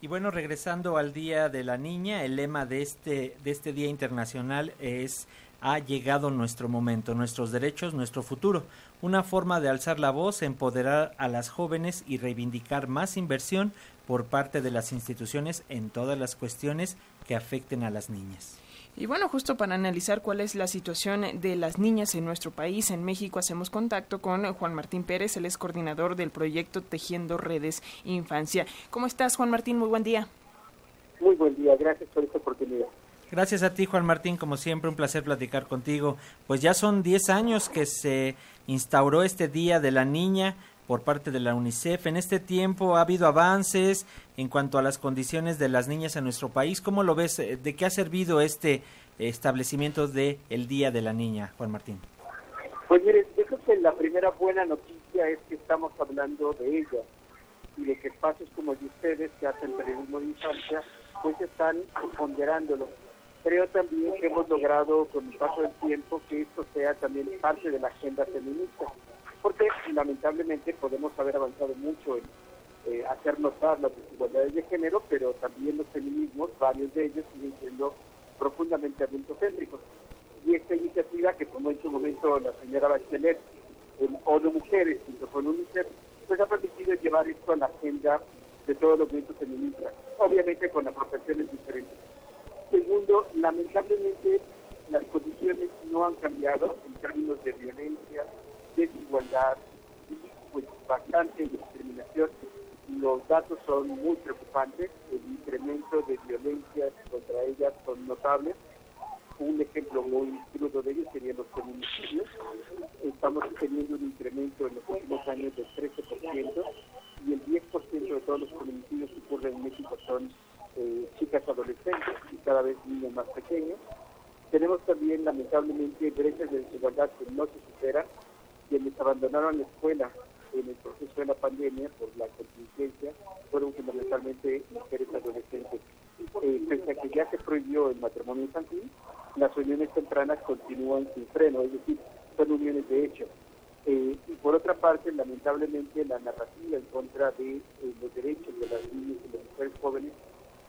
Y bueno, regresando al Día de la Niña, el lema de este, de este Día Internacional es ha llegado nuestro momento, nuestros derechos, nuestro futuro. Una forma de alzar la voz, empoderar a las jóvenes y reivindicar más inversión por parte de las instituciones en todas las cuestiones que afecten a las niñas. Y bueno, justo para analizar cuál es la situación de las niñas en nuestro país, en México, hacemos contacto con Juan Martín Pérez, él es coordinador del proyecto Tejiendo Redes Infancia. ¿Cómo estás, Juan Martín? Muy buen día. Muy buen día, gracias por esta oportunidad. Gracias a ti, Juan Martín, como siempre, un placer platicar contigo. Pues ya son 10 años que se instauró este Día de la Niña por parte de la UNICEF. En este tiempo ha habido avances en cuanto a las condiciones de las niñas en nuestro país. ¿Cómo lo ves? ¿De qué ha servido este establecimiento de el Día de la Niña, Juan Martín? Pues mire, yo creo que la primera buena noticia es que estamos hablando de ella y de que espacios como el de ustedes que hacen periodismo de infancia pues están ponderándolo. Creo también que hemos logrado con el paso del tiempo que esto sea también parte de la agenda feminista porque lamentablemente podemos haber avanzado mucho en eh, hacer notar las desigualdades de género, pero también los feminismos, varios de ellos siguen siendo profundamente adultocéntricos. Y esta iniciativa que tomó en su momento la señora Bachelet, el ONU Mujeres, junto con UNICEF, pues ha permitido llevar esto a la agenda de todos los movimientos feministas, obviamente con apropiaciones diferentes. Segundo, lamentablemente las condiciones no han cambiado en términos de violencia, desigualdad y pues bastante discriminación. Los datos son muy preocupantes, el incremento de violencia contra ellas son notables. Un ejemplo muy crudo de ellos serían los feminicidios. Estamos teniendo un incremento en los últimos años del 13% y el 10% de todos los feminicidios que ocurren en México son eh, chicas adolescentes y cada vez niños más pequeños. Tenemos también, lamentablemente, brechas de desigualdad que no se superan quienes abandonaron la escuela en el proceso de la pandemia por la contingencia fueron fundamentalmente mujeres adolescentes. Eh, pese a que ya se prohibió el matrimonio infantil, las uniones tempranas continúan sin freno, es decir, son uniones de hecho. Eh, y por otra parte, lamentablemente, la narrativa en contra de eh, los derechos de las niñas y las mujeres jóvenes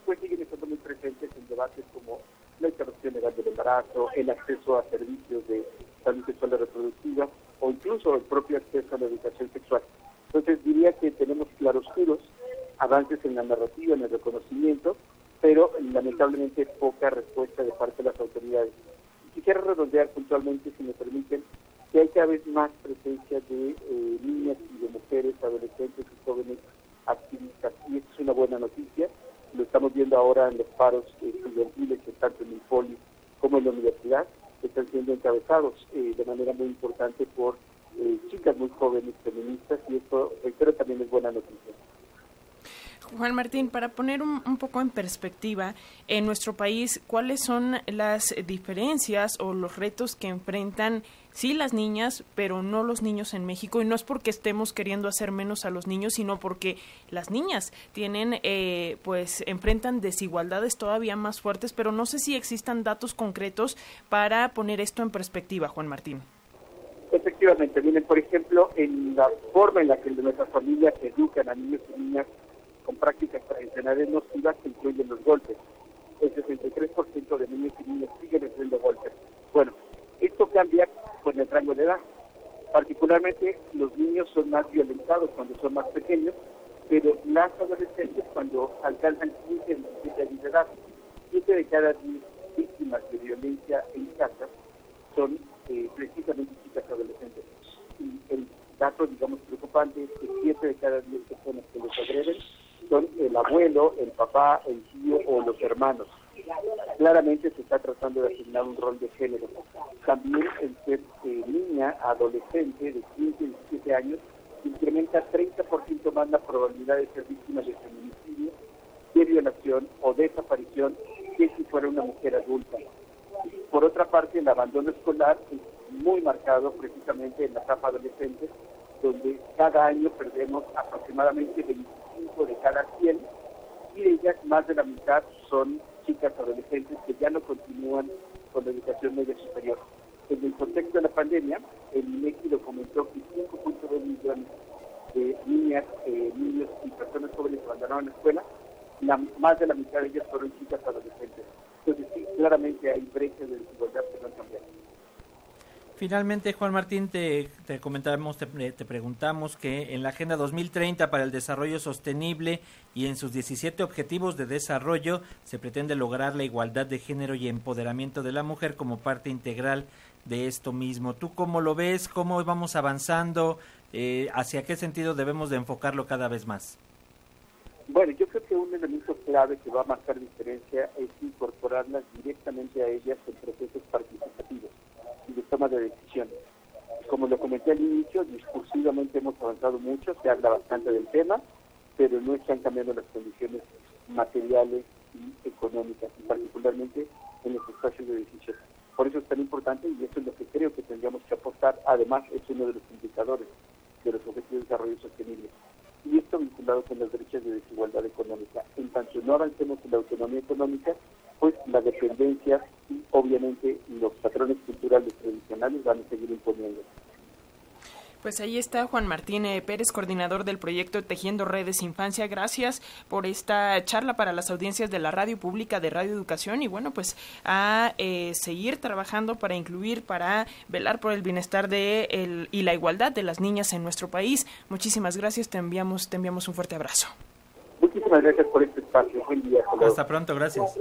pues siguen estando muy presentes en debates como la interrupción legal del embarazo, el acceso a servicios de salud sexual y reproductiva, o incluso el propio acceso a la educación sexual. Entonces diría que tenemos claroscuros, avances en la narrativa, en el reconocimiento, pero lamentablemente poca respuesta de parte de las autoridades. Quisiera redondear puntualmente, si me permiten, que hay cada vez más presencia de eh, niñas y de mujeres, adolescentes y jóvenes activistas, y esto es una buena noticia. Lo estamos viendo ahora en los paros estudiantiles, tanto en el poli como en la universidad están siendo encabezados eh, de manera muy importante por eh, chicas muy jóvenes feministas y esto, reitero, también es buena noticia. Juan Martín, para poner un, poco en perspectiva, en nuestro país, ¿cuáles son las diferencias o los retos que enfrentan, sí, las niñas, pero no los niños en México? Y no es porque estemos queriendo hacer menos a los niños, sino porque las niñas tienen, eh, pues, enfrentan desigualdades todavía más fuertes, pero no sé si existan datos concretos para poner esto en perspectiva, Juan Martín. Efectivamente, miren, por ejemplo, en la forma en la que nuestras familias educan a niños y niñas con prácticas tradicionales nocivas que incluyen los golpes. El 63% de niños y niñas siguen recibiendo golpes. Bueno, esto cambia con el rango de edad. Particularmente los niños son más violentados cuando son más pequeños, pero las adolescentes cuando alcanzan 15 17 años de edad. 7 de cada 10 víctimas de violencia en casa son eh, precisamente chicas adolescentes. Y el dato, digamos, preocupante es que 7 de cada 10 personas que los agreden son el abuelo, el papá, el tío o los hermanos. Claramente se está tratando de asignar un rol de género. También el ser eh, niña, adolescente de 15 y 17 años, incrementa 30% más la probabilidad de ser víctima de feminicidio, de violación o desaparición que si fuera una mujer adulta. Por otra parte, el abandono escolar es muy marcado precisamente en la etapa adolescente, donde cada año perdemos aproximadamente 25 de cada 100 y de ellas más de la mitad son chicas adolescentes que ya no continúan con la educación media superior. En el contexto de la pandemia, el INEGI documentó que 5.2 millones de niñas, eh, niños y personas jóvenes abandonaron la escuela más de la mitad de ellas fueron chicas adolescentes. Entonces sí, claramente hay brechas de desigualdad que no han cambiado. Finalmente, Juan Martín, te, comentamos, te, te, preguntamos que en la Agenda 2030 para el Desarrollo Sostenible y en sus 17 Objetivos de Desarrollo se pretende lograr la igualdad de género y empoderamiento de la mujer como parte integral de esto mismo. ¿Tú cómo lo ves? ¿Cómo vamos avanzando? Eh, ¿Hacia qué sentido debemos de enfocarlo cada vez más? Bueno, yo creo que un elemento clave que va a marcar diferencia es incorporarlas directamente a ellas en procesos participativos toma de decisiones. Como lo comenté al inicio, discursivamente hemos avanzado mucho, se habla bastante del tema, pero no están cambiando las condiciones materiales y económicas, y particularmente en los espacios de decisión. Por eso es tan importante y eso es lo que creo que tendríamos que aportar. Además, es uno de los indicadores de los objetivos de desarrollo sostenible. Y esto vinculado con las brechas de desigualdad económica. En tanto no avancemos en la autonomía económica, pues la dependencia y obviamente los patrones culturales tradicionales van a seguir imponiendo. Pues ahí está Juan Martín eh, Pérez, coordinador del proyecto Tejiendo Redes Infancia. Gracias por esta charla para las audiencias de la radio pública de Radio Educación y bueno, pues a eh, seguir trabajando para incluir, para velar por el bienestar de el, y la igualdad de las niñas en nuestro país. Muchísimas gracias, te enviamos, te enviamos un fuerte abrazo. Muchísimas gracias por este espacio. Buen día. Hasta pronto, gracias.